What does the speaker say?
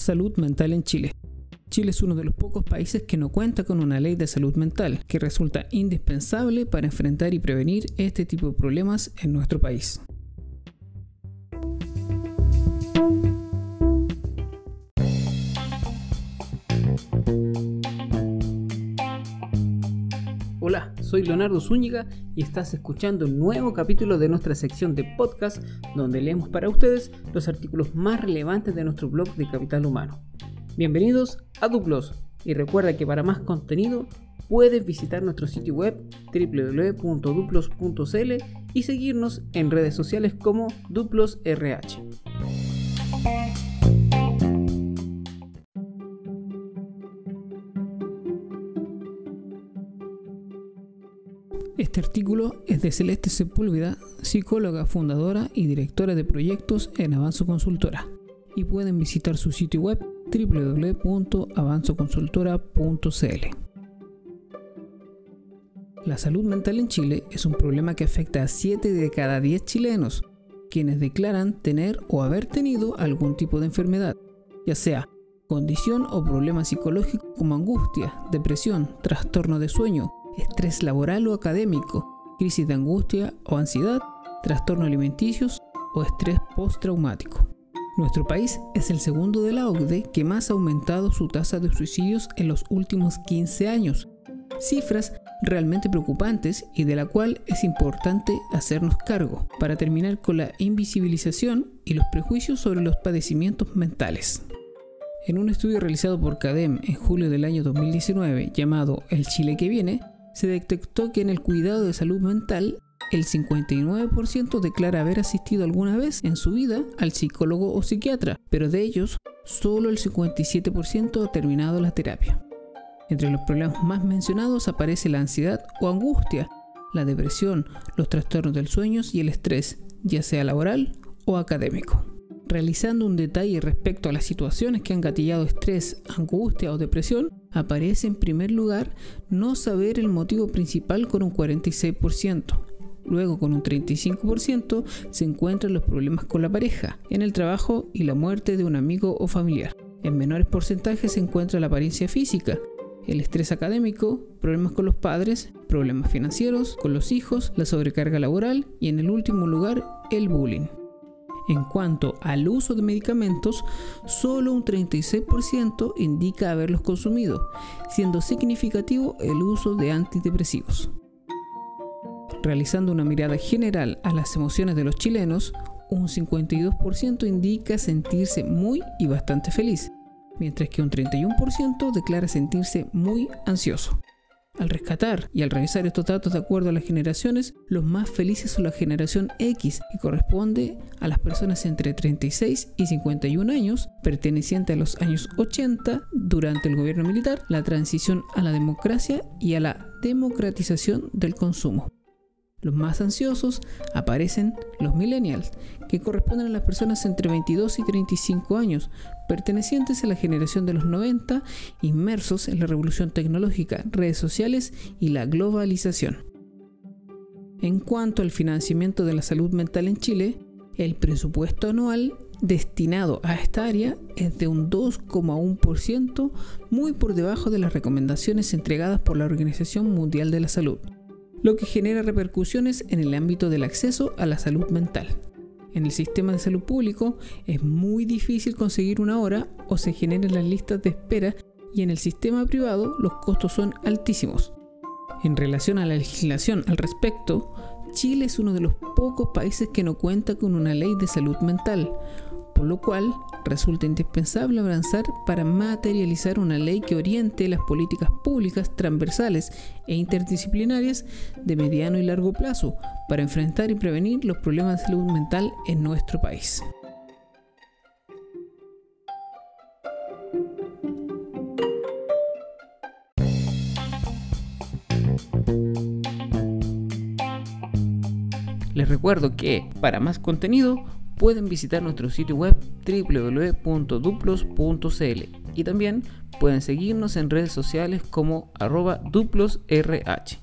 Salud mental en Chile. Chile es uno de los pocos países que no cuenta con una ley de salud mental, que resulta indispensable para enfrentar y prevenir este tipo de problemas en nuestro país. Soy Leonardo Zúñiga y estás escuchando un nuevo capítulo de nuestra sección de podcast donde leemos para ustedes los artículos más relevantes de nuestro blog de Capital Humano. Bienvenidos a Duplos y recuerda que para más contenido puedes visitar nuestro sitio web www.duplos.cl y seguirnos en redes sociales como DuplosRH. Este artículo es de Celeste Sepúlveda, psicóloga, fundadora y directora de proyectos en Avanzo Consultora, y pueden visitar su sitio web www.avanzoconsultora.cl. La salud mental en Chile es un problema que afecta a 7 de cada 10 chilenos, quienes declaran tener o haber tenido algún tipo de enfermedad, ya sea condición o problema psicológico como angustia, depresión, trastorno de sueño, estrés laboral o académico, crisis de angustia o ansiedad, trastorno alimenticios o estrés postraumático. Nuestro país es el segundo de la OCDE que más ha aumentado su tasa de suicidios en los últimos 15 años. Cifras realmente preocupantes y de la cual es importante hacernos cargo para terminar con la invisibilización y los prejuicios sobre los padecimientos mentales. En un estudio realizado por CADEM en julio del año 2019 llamado El Chile que viene, se detectó que en el cuidado de salud mental el 59% declara haber asistido alguna vez en su vida al psicólogo o psiquiatra, pero de ellos, solo el 57% ha terminado la terapia. Entre los problemas más mencionados aparece la ansiedad o angustia, la depresión, los trastornos del sueño y el estrés, ya sea laboral o académico. Realizando un detalle respecto a las situaciones que han gatillado estrés, angustia o depresión, aparece en primer lugar no saber el motivo principal con un 46%, Luego, con un 35%, se encuentran los problemas con la pareja, en el trabajo y la muerte de un amigo o familiar. En menores porcentajes se encuentra la apariencia física, el estrés académico, problemas con los padres, problemas financieros, con los hijos, la sobrecarga laboral y en el último lugar, el bullying. En cuanto al uso de medicamentos, solo un 36% indica haberlos consumido, siendo significativo el uso de antidepresivos. Realizando una mirada general a las emociones de los chilenos, un 52% indica sentirse muy y bastante feliz, mientras que un 31% declara sentirse muy ansioso. Al rescatar y al revisar estos datos de acuerdo a las generaciones, los más felices son la generación X, que corresponde a las personas entre 36 y 51 años, perteneciente a los años 80 durante el gobierno militar, la transición a la democracia y a la democratización del consumo. Los más ansiosos aparecen los millennials, que corresponden a las personas entre 22 y 35 años, pertenecientes a la generación de los 90, inmersos en la revolución tecnológica, redes sociales y la globalización. En cuanto al financiamiento de la salud mental en Chile, el presupuesto anual destinado a esta área es de un 2,1%, muy por debajo de las recomendaciones entregadas por la Organización Mundial de la Salud lo que genera repercusiones en el ámbito del acceso a la salud mental. En el sistema de salud público es muy difícil conseguir una hora o se generan las listas de espera y en el sistema privado los costos son altísimos. En relación a la legislación al respecto, Chile es uno de los pocos países que no cuenta con una ley de salud mental, por lo cual resulta indispensable avanzar para materializar una ley que oriente las políticas públicas transversales e interdisciplinarias de mediano y largo plazo para enfrentar y prevenir los problemas de salud mental en nuestro país. Les recuerdo que para más contenido pueden visitar nuestro sitio web www.duplos.cl y también pueden seguirnos en redes sociales como arroba duplosrh.